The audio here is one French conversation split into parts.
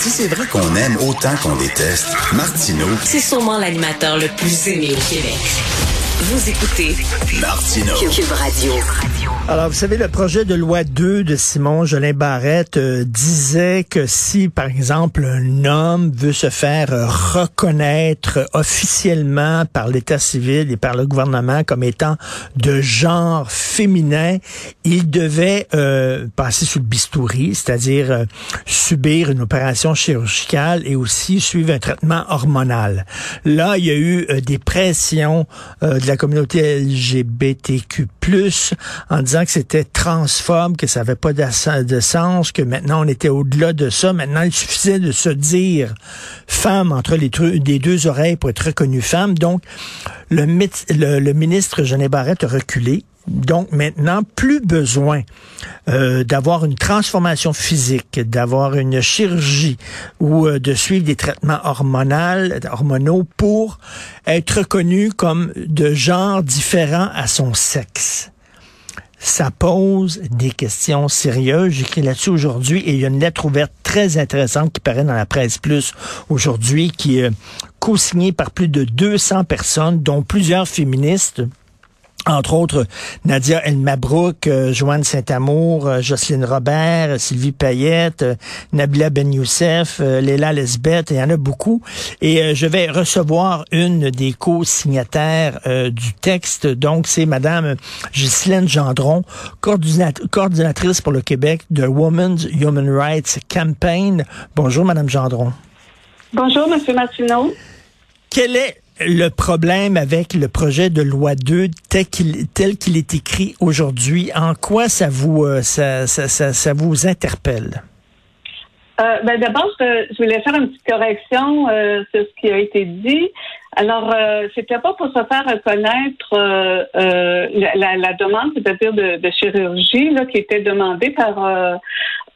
Si c'est vrai qu'on aime autant qu'on déteste, Martineau, C'est sûrement l'animateur le plus aimé au Québec. Vous écoutez Martineau. Cube Radio. Alors, vous savez, le projet de loi 2 de Simon Jolin Barrette euh, disait que si, par exemple, un homme veut se faire reconnaître officiellement par l'État civil et par le gouvernement comme étant de genre féminin, il devait euh, passer sous le bistouri, c'est-à-dire euh, subir une opération chirurgicale et aussi suivre un traitement hormonal. Là, il y a eu euh, des pressions de la communauté LGBTQ+, en disant que c'était transphobe, que ça n'avait pas de sens, que maintenant on était au-delà de ça. Maintenant, il suffisait de se dire femme entre les, deux oreilles pour être reconnue femme. Donc, le, ministre Genet Barrette a reculé. Donc maintenant, plus besoin euh, d'avoir une transformation physique, d'avoir une chirurgie ou euh, de suivre des traitements hormonaux, hormonaux pour être reconnu comme de genre différent à son sexe ça pose des questions sérieuses. J'écris là-dessus aujourd'hui et il y a une lettre ouverte très intéressante qui paraît dans la presse plus aujourd'hui, qui est co-signée par plus de 200 personnes, dont plusieurs féministes. Entre autres, Nadia El Mabrouk, euh, Joanne Saint-Amour, euh, Jocelyne Robert, euh, Sylvie Payette, euh, Nabila Ben Youssef, euh, Léla Lesbeth, il y en a beaucoup. Et je vais recevoir une des co-signataires du texte. Donc, c'est Madame Ghislaine Gendron, coordinat- coordinatrice pour le Québec de Women's Human Rights Campaign. Bonjour, Madame Gendron. Bonjour, Monsieur Martineau. Quel est le problème avec le projet de loi 2 tel qu'il est écrit aujourd'hui? En quoi ça vous euh, interpelle? Euh, ben, D'abord, je, je voulais faire une petite correction euh, sur ce qui a été dit. Alors, euh, c'était pas pour se faire reconnaître euh, euh, la, demande, c'est-à-dire de, chirurgie, là, qui était demandée par euh,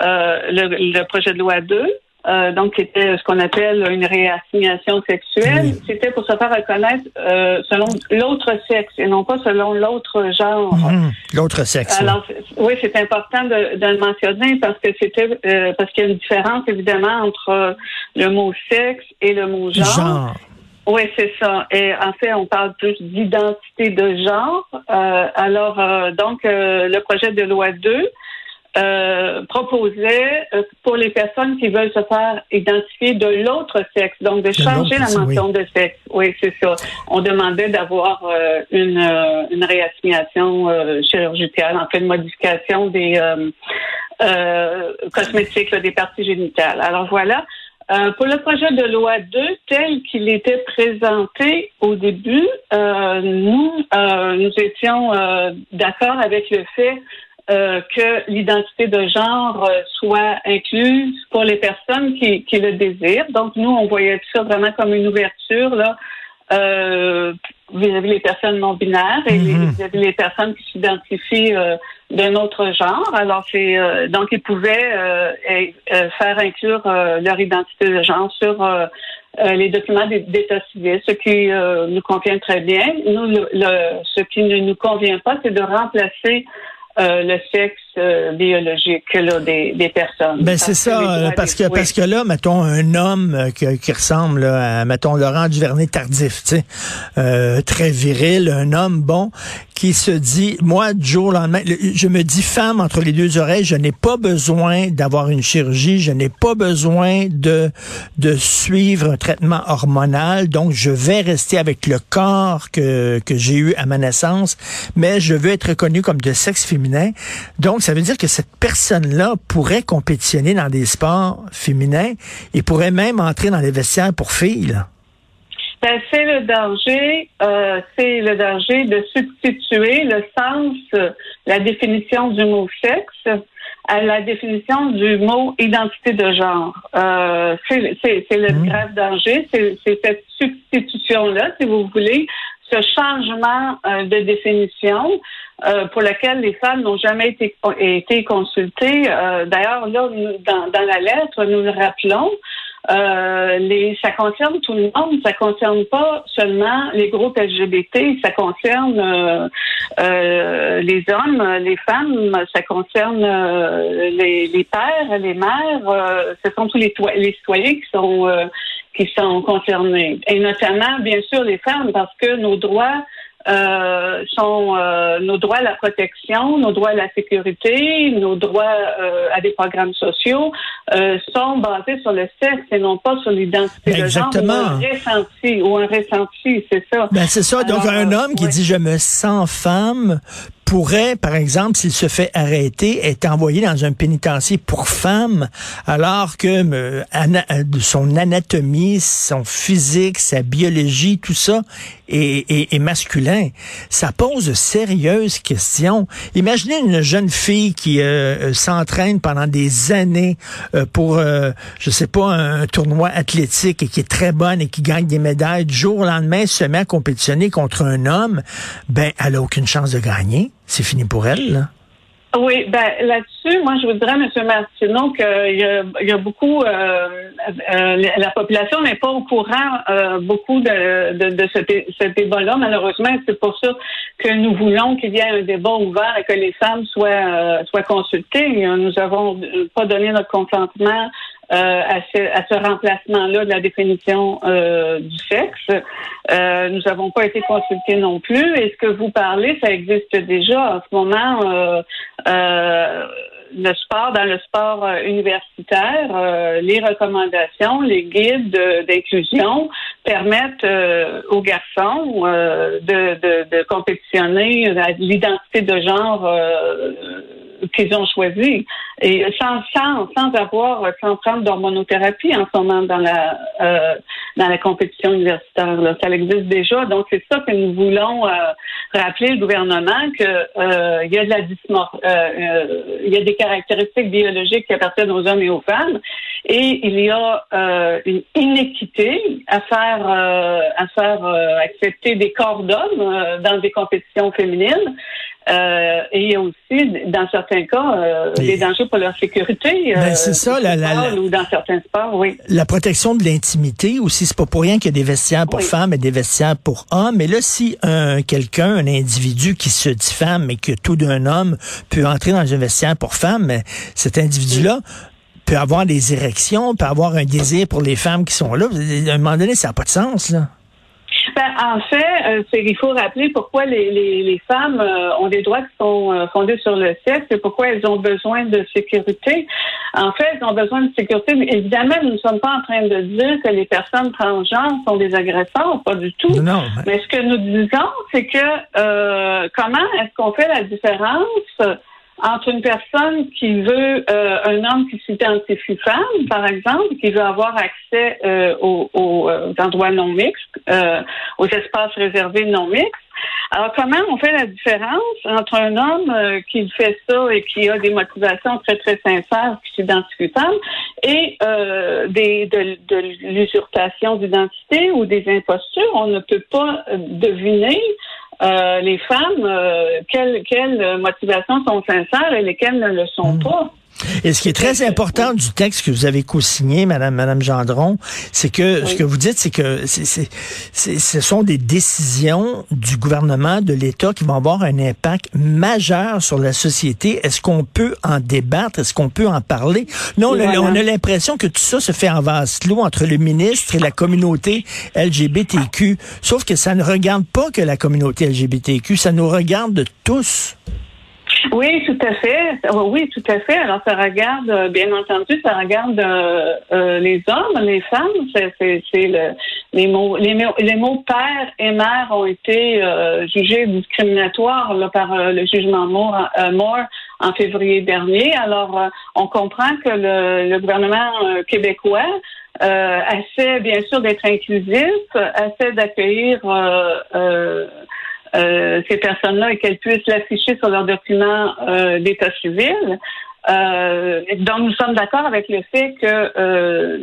euh, le, le projet de loi 2. Euh, donc, qui était ce qu'on appelle une réassignation sexuelle. C'était pour se faire reconnaître euh, selon l'autre sexe et non pas selon l'autre genre. Mhm. L'autre sexe. Alors, oui, c'est important de, de le mentionner parce que c'était euh, parce qu'il y a une différence évidemment entre euh, le mot sexe et le mot genre. Genre. Oui, c'est ça. Et en fait, on parle plus d'identité de genre. Euh, alors, euh, donc, euh, le projet de loi 2 euh, proposait euh, pour les personnes qui veulent se faire identifier de l'autre sexe, donc de changer la mention de sexe. Oui, c'est ça. On demandait d'avoir euh, une, euh, une réassignation euh, chirurgicale, en fait, une modification des euh, euh, cosmétiques, là, des parties génitales. Alors voilà. Euh, pour le projet de loi 2, tel qu'il était présenté au début, euh, nous, euh, nous étions euh, d'accord avec le fait euh, que l'identité de genre euh, soit incluse pour les personnes qui, qui le désirent. Donc, nous, on voyait ça vraiment comme une ouverture là, euh, vis-à-vis les personnes non binaires et Mhm. vis-à-vis les personnes qui s'identifient euh, d'un autre genre. Alors, c'est euh, donc ils pouvaient et- faire inclure euh, leur identité de genre sur les documents d'é- d'état civil, ce qui euh, nous convient très bien. Nous, le, le- ce qui ne nous convient pas, c'est de remplacer euh, le sexe euh, biologique là, des, des personnes. Ben c'est ça, euh, parce que oui. parce que là, mettons un homme euh, qui, qui ressemble là, à mettons Laurent Duvernay tardif, tu sais, euh, très viril, un homme bon qui se dit, moi au lendemain, le- je me dis femme entre les deux oreilles, je n'ai pas besoin d'avoir une chirurgie, je n'ai pas besoin de de suivre un traitement hormonal, donc je vais rester avec le corps que que j'ai eu à ma naissance, mais je veux être reconnu comme de sexe féminin. Donc ça veut dire que cette personne-là pourrait compétitionner dans des sports féminins et pourrait même entrer dans les vestiaires pour filles. Ben, c'est le danger, euh, c'est le danger de substituer le sens, la définition du mot sexe à la définition du mot identité de genre. Euh, c'est le Mhm. grave danger, c'est c'est cette substitution-là, si vous voulez, ce changement euh, de définition euh, pour lequel les femmes n'ont jamais été, été consultées. Euh, D'ailleurs, là, nous, dans, dans la lettre, nous le rappelons. Euh, les, ça concerne tout le monde. Ça concerne pas seulement les groupes LGBT. Ça concerne euh, euh, les hommes, les femmes. Ça concerne les, les, pères, les mères. ce sont tous les, les citoyens qui sont qui sont concernés. Et notamment, bien sûr, les femmes, parce que nos droits euh, sont euh, nos droits à la protection, nos droits à la sécurité, nos droits euh, à des programmes sociaux sont basés sur le sexe et non pas sur l'identité de genre ou un ressenti ou un ressenti, c'est ça. Ben c'est ça. Donc un homme qui dit je me sens femme pourrait, par exemple, s'il se fait arrêter, être envoyé dans un pénitencier pour femmes, alors que euh, euh, son anatomie, son physique, sa biologie, tout ça est, est, masculin. Ça pose de sérieuses questions. Imaginez une jeune fille qui euh, s'entraîne pendant des années pour, je sais pas, un, tournoi athlétique et qui est très bonne et qui gagne des médailles. Du jour au lendemain, se met à compétitionner contre un homme, ben, elle a aucune chance de gagner c'est fini pour elle. Oui, ben là-dessus, moi je vous dirais, M. Martineau, qu'il y il y a beaucoup euh, euh, la population n'est pas au courant euh, beaucoup de, de, cet, cet débat-là, malheureusement. C'est pour ça que nous voulons qu'il y ait un débat ouvert et que les femmes soient soient consultées. Nous avons pas donné notre consentement euh, à ce, à ce remplacement-là de la définition euh, du sexe. Euh, nous n'avons pas été consultés non plus. Et ce que vous parlez, ça existe déjà en ce moment. le sport, dans le sport universitaire, les recommandations, les guides d'inclusion permettent aux garçons de, de, de, compétitionner l'identité de genre qu'ils ont choisi. Et sans sans sans avoir sans prendre d'hormonothérapie en ce moment dans la euh, dans la compétition universitaire là. ça existe déjà. Donc c'est ça que nous voulons euh, rappeler le gouvernement que euh, il y a de la dysmorphie il y a des caractéristiques biologiques qui appartiennent aux hommes et aux femmes et il y a une inéquité à faire à faire accepter des corps d'hommes dans des compétitions féminines euh, et il y a aussi, dans certains cas, euh, des dangers pour leur sécurité. Ben, euh, c'est ça, la, la, ou dans certains sports, oui. La protection de l'intimité aussi, c'est pas pour rien qu'il y a des vestiaires pour femmes et des vestiaires pour hommes. Mais là, si un quelqu'un, un individu qui se dit femme et que tout d'un homme peut entrer dans un vestiaire pour femme, cet individu-là peut avoir des érections, peut avoir un désir pour les femmes qui sont là. À un moment donné, ça n'a pas de sens, là. Ben, en fait, euh, il faut rappeler pourquoi les, les, les femmes euh, ont des droits qui sont euh, fondés sur le sexe et pourquoi elles ont besoin de sécurité. En fait, elles ont besoin de sécurité. Mais évidemment, nous ne sommes pas en train de dire que les personnes transgenres sont des agresseurs, pas du tout. Non, mais... ce que nous disons, c'est que comment est-ce qu'on fait la différence entre une personne qui veut euh, un homme qui s'identifie femme, par exemple, qui veut avoir accès euh, aux, aux, euh, endroits non mixtes, aux espaces réservés non mixtes. Alors, comment on fait la différence entre un homme qui fait ça et qui a des motivations très, très sincères, qui s'identifie femme, et des, de, de l'usurpation d'identité ou des impostures? On ne peut pas deviner euh, les femmes, euh, quelles, quelles motivations sont sincères et lesquelles ne le sont hmm. pas? Et ce qui est très important du texte que vous avez co-signé, Madame, Madame Gendron, c'est que ce que vous dites, c'est que ce sont des décisions du gouvernement, de l'État qui vont avoir un impact majeur sur la société. Est-ce qu'on peut en débattre? Est-ce qu'on peut en parler? Non, on, a l'impression que tout ça se fait en vase clos entre le ministre et la communauté LGBTQ. Sauf que ça ne regarde pas que la communauté LGBTQ, ça nous regarde tous. Oui, tout à fait. Oui, tout à fait. Alors, ça regarde, euh, bien entendu, ça regarde euh, euh, les hommes, les femmes. C'est, le, les mots, les, les mots père et mère ont été jugés discriminatoires là, par le jugement Moore, en février dernier. Alors, on comprend que le, le gouvernement québécois essaie bien sûr d'être inclusif, essaie d'accueillir euh, ces personnes-là et qu'elles puissent l'afficher sur leur document euh, d'état civil. Euh, donc, nous sommes d'accord avec le fait que euh,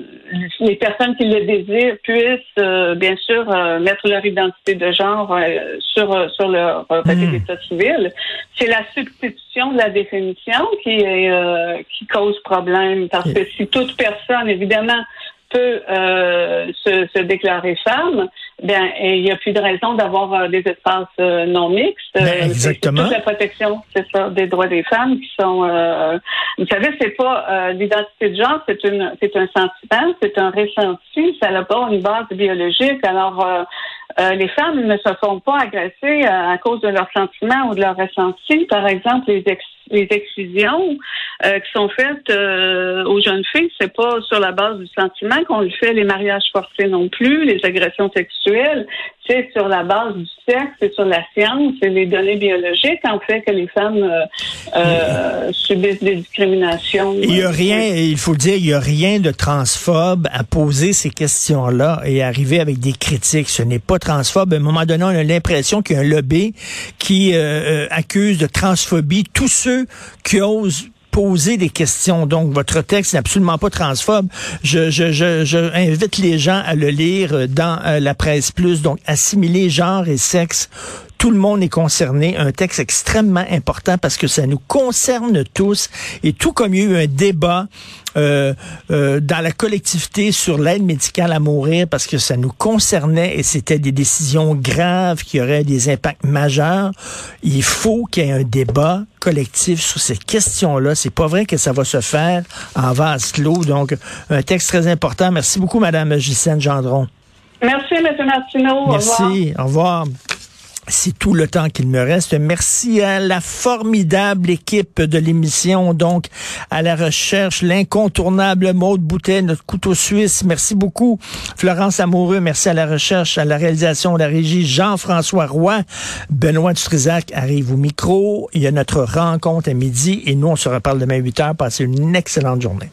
les personnes qui le désirent puissent, euh, bien sûr, mettre leur identité de genre sur sur leur papier hmm. d'état civil. C'est la substitution de la définition qui est qui cause problème parce que si toute personne, évidemment, peut se, se, déclarer femme, ben il n'y a plus de raison d'avoir des espaces non mixtes. Ben, exactement. Toute la protection, c'est ça, des droits des femmes qui sont. vous savez, c'est pas l'identité de genre, c'est une, c'est un sentiment, c'est un ressenti, ça n'a pas une base biologique. Alors euh, les femmes ne se font pas agresser euh, à cause de leurs sentiments ou de leurs ressentis. Par exemple, les, excisions euh, qui sont faites aux jeunes filles, c'est pas sur la base du sentiment qu'on le fait. Les mariages forcés non plus, les agressions sexuelles, c'est sur la base du sexe, c'est sur la science et les données biologiques en fait que les femmes subissent des discriminations. Il y a rien, il faut dire, il y a rien de transphobe à poser ces questions-là et arriver avec des critiques. Ce n'est pas transphobe. À un moment donné, on a l'impression qu'il y a un lobby qui euh, euh, accuse de transphobie tous ceux qui osent poser des questions. Donc, votre texte n'est absolument pas transphobe. Je, je, je, je, invite les gens à le lire dans euh, la presse plus. Donc, assimiler genre et sexe tout le monde est concerné. Un texte extrêmement important parce que ça nous concerne tous. Et tout comme il y a eu un débat euh, euh, dans la collectivité sur l'aide médicale à mourir parce que ça nous concernait et c'était des décisions graves qui auraient des impacts majeurs, il faut qu'il y ait un débat collectif sur ces questions-là. C'est pas vrai que ça va se faire en vase clos. Donc, un texte très important. Merci beaucoup, Madame Gisèle Gendron. Merci, M. Martineau. Merci. Au revoir. C'est tout le temps qu'il me reste. Merci à la formidable équipe de l'émission, donc à la recherche, l'incontournable Maude Boutet, notre couteau suisse. Merci beaucoup. Florence Amoureux, merci à la recherche, à la réalisation, à la régie. Jean-François Roy, Benoît Dutrisac arrive au micro. Il y a notre rencontre à midi et nous, on se reparle demain à 8 heures. Passez une excellente journée.